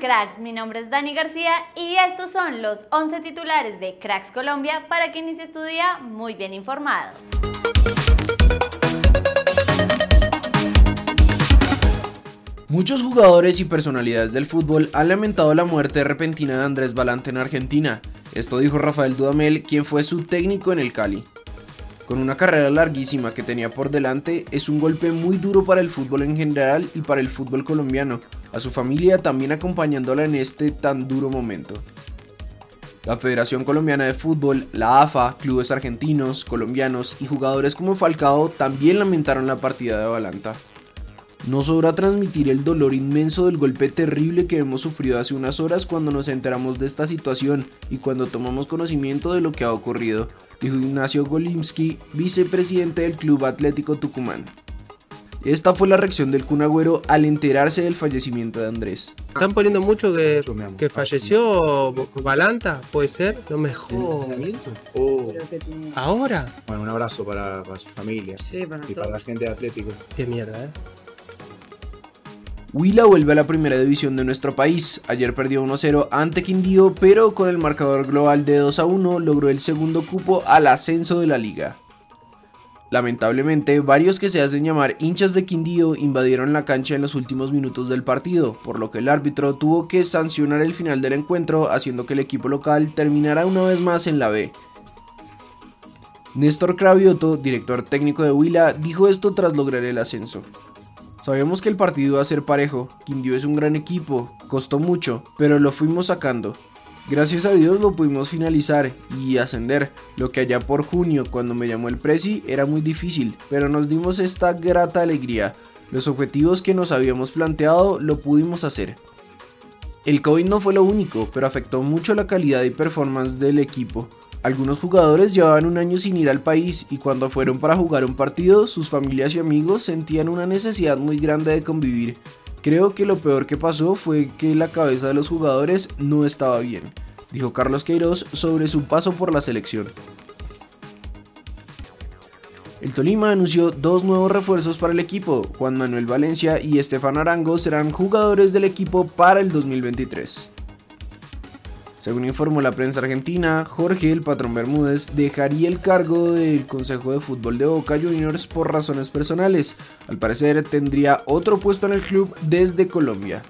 cracks? Mi nombre es Dani García y estos son los 11 titulares de Cracks Colombia para que inicie tu día muy bien informado. Muchos jugadores y personalidades del fútbol han lamentado la muerte repentina de Andrés Balante en Argentina. Esto dijo Rafael Dudamel, quien fue su técnico en el Cali. Con una carrera larguísima que tenía por delante, es un golpe muy duro para el fútbol en general y para el fútbol colombiano, a su familia también acompañándola en este tan duro momento. La Federación Colombiana de Fútbol, la AFA, clubes argentinos, colombianos y jugadores como Falcao también lamentaron la partida de Balanta. No sobra transmitir el dolor inmenso del golpe terrible que hemos sufrido hace unas horas cuando nos enteramos de esta situación y cuando tomamos conocimiento de lo que ha ocurrido, dijo Ignacio Golimski, vicepresidente del Club Atlético Tucumán. Esta fue la reacción del Cunagüero al enterarse del fallecimiento de Andrés. Están poniendo mucho que, que falleció Balanta, puede ser, no me Oh. ¿Ahora? Bueno, un abrazo para, para su familia Sí, para y para la gente de Atlético. Qué mierda, ¿eh? Huila vuelve a la primera división de nuestro país. Ayer perdió 1-0 ante Quindío, pero con el marcador global de 2-1 logró el segundo cupo al ascenso de la liga. Lamentablemente, varios que se hacen llamar hinchas de Quindío invadieron la cancha en los últimos minutos del partido, por lo que el árbitro tuvo que sancionar el final del encuentro, haciendo que el equipo local terminara una vez más en la B. Néstor Cravioto, director técnico de Huila, dijo esto tras lograr el ascenso. Sabíamos que el partido iba a ser parejo, Quindío es un gran equipo, costó mucho, pero lo fuimos sacando. Gracias a Dios lo pudimos finalizar y ascender, lo que allá por junio cuando me llamó el Prezi era muy difícil, pero nos dimos esta grata alegría. Los objetivos que nos habíamos planteado lo pudimos hacer. El COVID no fue lo único, pero afectó mucho la calidad y performance del equipo. Algunos jugadores llevaban un año sin ir al país y cuando fueron para jugar un partido, sus familias y amigos sentían una necesidad muy grande de convivir. Creo que lo peor que pasó fue que la cabeza de los jugadores no estaba bien, dijo Carlos Queiroz sobre su paso por la selección. El Tolima anunció dos nuevos refuerzos para el equipo. Juan Manuel Valencia y Estefan Arango serán jugadores del equipo para el 2023. Según informó la prensa argentina, Jorge el Patrón Bermúdez dejaría el cargo del Consejo de Fútbol de Boca Juniors por razones personales. Al parecer tendría otro puesto en el club desde Colombia.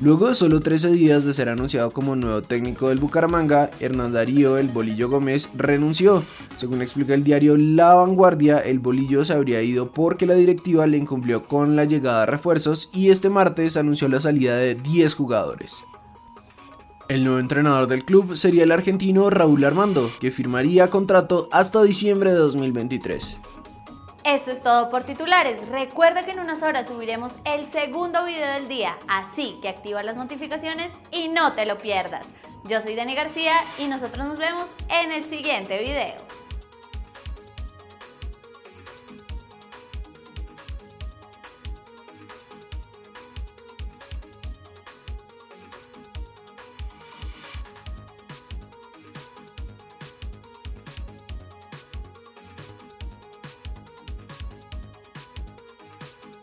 Luego de solo 13 días de ser anunciado como nuevo técnico del Bucaramanga, Hernán Darío El Bolillo Gómez renunció. Según explica el diario La Vanguardia, el Bolillo se habría ido porque la directiva le incumplió con la llegada de refuerzos y este martes anunció la salida de 10 jugadores. El nuevo entrenador del club sería el argentino Raúl Armando, que firmaría contrato hasta diciembre de 2023. Esto es todo por titulares. Recuerda que en unas horas subiremos el segundo video del día, así que activa las notificaciones y no te lo pierdas. Yo soy Dani García y nosotros nos vemos en el siguiente video.